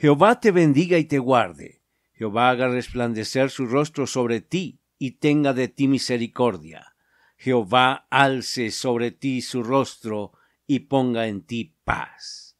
Jehová te bendiga y te guarde. Jehová haga resplandecer su rostro sobre ti y tenga de ti misericordia. Jehová alce sobre ti su rostro y ponga en ti paz.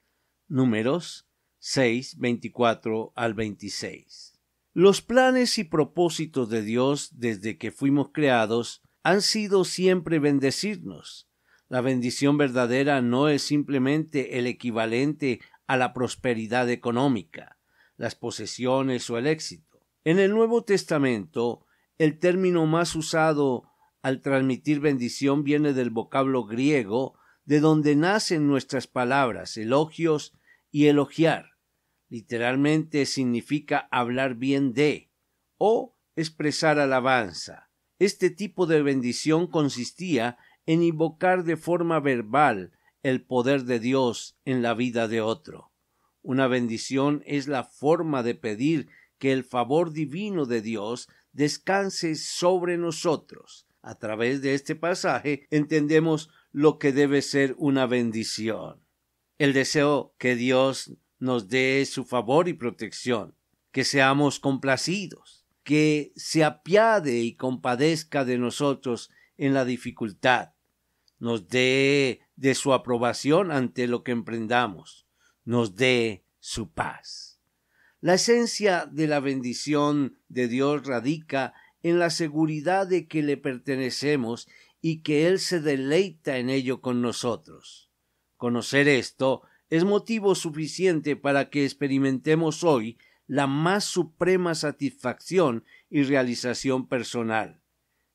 Números 6, 24 al 26. Los planes y propósitos de Dios desde que fuimos creados han sido siempre bendecirnos. La bendición verdadera no es simplemente el equivalente a la prosperidad económica, las posesiones o el éxito. En el Nuevo Testamento, el término más usado al transmitir bendición viene del vocablo griego de donde nacen nuestras palabras elogios y elogiar. Literalmente significa hablar bien de o expresar alabanza. Este tipo de bendición consistía en invocar de forma verbal el poder de Dios en la vida de otro. Una bendición es la forma de pedir que el favor divino de Dios descanse sobre nosotros. A través de este pasaje entendemos lo que debe ser una bendición. El deseo que Dios nos dé su favor y protección, que seamos complacidos, que se apiade y compadezca de nosotros en la dificultad, nos dé de su aprobación ante lo que emprendamos, nos dé su paz. La esencia de la bendición de Dios radica en la seguridad de que le pertenecemos y que Él se deleita en ello con nosotros. Conocer esto es motivo suficiente para que experimentemos hoy la más suprema satisfacción y realización personal.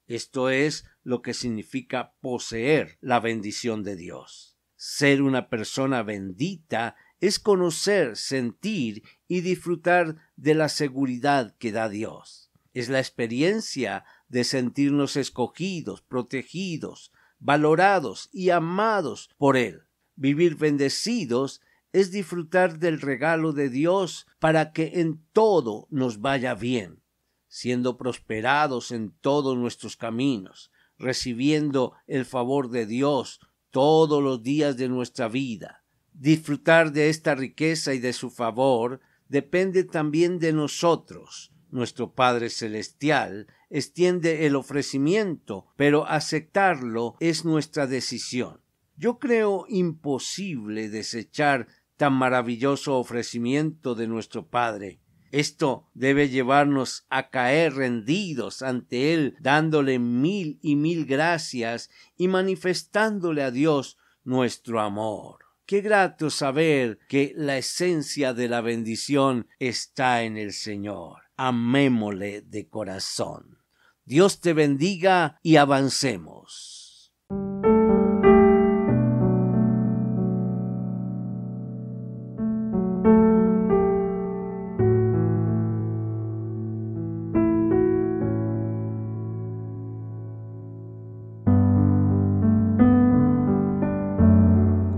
Esto es lo que significa poseer la bendición de Dios. Ser una persona bendita es conocer, sentir y disfrutar de la seguridad que da Dios. Es la experiencia de sentirnos escogidos, protegidos, valorados y amados por Él. Vivir bendecidos es disfrutar del regalo de Dios para que en todo nos vaya bien, siendo prosperados en todos nuestros caminos, recibiendo el favor de Dios todos los días de nuestra vida. Disfrutar de esta riqueza y de su favor depende también de nosotros. Nuestro Padre Celestial extiende el ofrecimiento, pero aceptarlo es nuestra decisión. Yo creo imposible desechar tan maravilloso ofrecimiento de nuestro Padre. Esto debe llevarnos a caer rendidos ante Él, dándole mil y mil gracias y manifestándole a Dios nuestro amor. Qué grato saber que la esencia de la bendición está en el Señor. Amémosle de corazón. Dios te bendiga y avancemos.